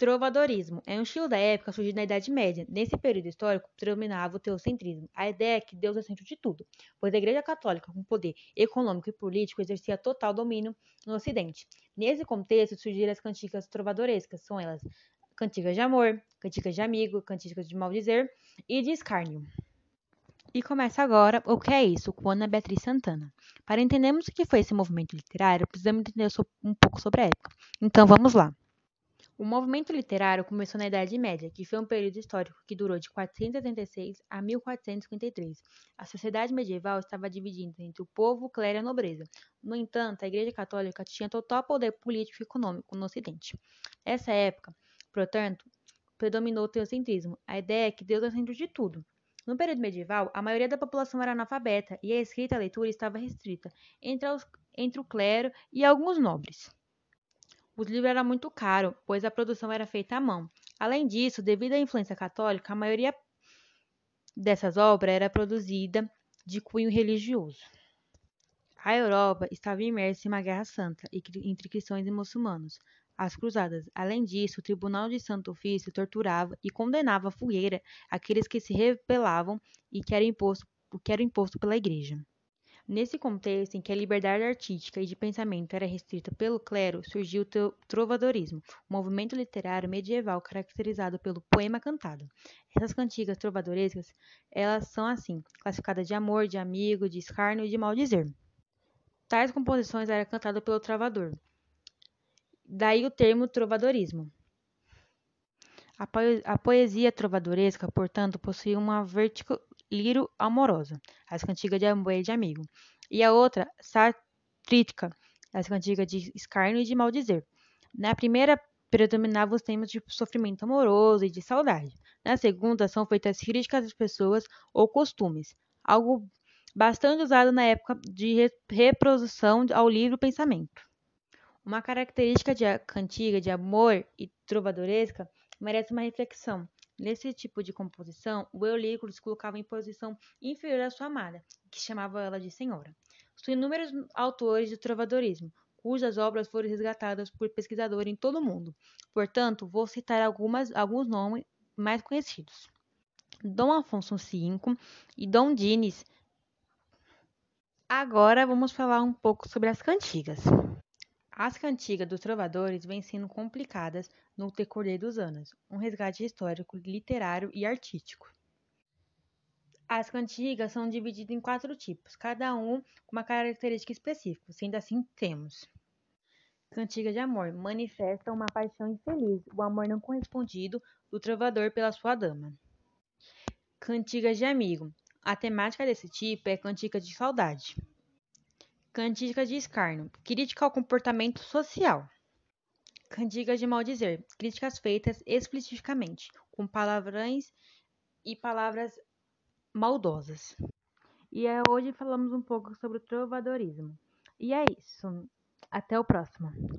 Trovadorismo é um estilo da época surgido na Idade Média. Nesse período histórico, predominava o teocentrismo, a ideia é que Deus é centro de tudo, pois a Igreja Católica, com poder econômico e político, exercia total domínio no Ocidente. Nesse contexto, surgiram as cantigas trovadorescas, são elas cantigas de amor, cantigas de amigo, cantigas de maldizer e de escárnio. E começa agora o que é isso, com Ana Beatriz Santana. Para entendermos o que foi esse movimento literário, precisamos entender um pouco sobre a época. Então vamos lá. O movimento literário começou na Idade Média, que foi um período histórico que durou de 486 a 1453. A sociedade medieval estava dividida entre o povo, o clero e a nobreza. No entanto, a Igreja Católica tinha total poder político e econômico no Ocidente. Nessa época, portanto, predominou o teocentrismo. A ideia é que Deus é o centro de tudo. No período medieval, a maioria da população era analfabeta e a escrita e a leitura estava restrita entre, os, entre o clero e alguns nobres. Os livros eram muito caros, pois a produção era feita à mão. Além disso, devido à influência católica, a maioria dessas obras era produzida de cunho religioso. A Europa estava imersa em uma guerra santa entre cristãos e muçulmanos, as cruzadas. Além disso, o Tribunal de Santo Ofício torturava e condenava à fogueira aqueles que se rebelavam e que era imposto, o que era imposto pela Igreja. Nesse contexto em que a liberdade artística e de pensamento era restrita pelo clero, surgiu o trovadorismo, um movimento literário medieval caracterizado pelo poema cantado. Essas cantigas trovadorescas, elas são assim, classificadas de amor, de amigo, de escárnio e de maldizer. Tais composições eram cantadas pelo trovador. Daí o termo trovadorismo. A, poesia trovadoresca, portanto, possui uma vertical Liro amorosa, as cantigas de amor e de amigo, e a outra, satrítica, as cantigas de escárnio e de maldizer. Na primeira, predominavam os temas de sofrimento amoroso e de saudade. Na segunda, são feitas críticas às pessoas ou costumes, algo bastante usado na época de reprodução ao livro pensamento. Uma característica de cantiga de amor e trovadoresca merece uma reflexão. Nesse tipo de composição, o eu lírico se colocava em posição inferior à sua amada, que chamava ela de senhora. São inúmeros autores de trovadorismo, cujas obras foram resgatadas por pesquisadores em todo o mundo. Portanto, vou citar algumas, alguns nomes mais conhecidos. Dom Afonso V e Dom Dines. Agora vamos falar um pouco sobre as cantigas. As cantigas dos trovadores vêm sendo complicadas no decorrer dos anos, um resgate histórico, literário e artístico. As cantigas são divididas em quatro tipos, cada um com uma característica específica, sendo assim temos Cantiga de amor manifesta uma paixão infeliz, o amor não correspondido do trovador pela sua dama. Cantigas de amigo. A temática desse tipo é cantiga de saudade. Cantigas de escárnio, crítica ao comportamento social. Cantigas de maldizer, críticas feitas especificamente, com palavrões e palavras maldosas. E é, hoje falamos um pouco sobre o trovadorismo. E é isso. Até o próximo.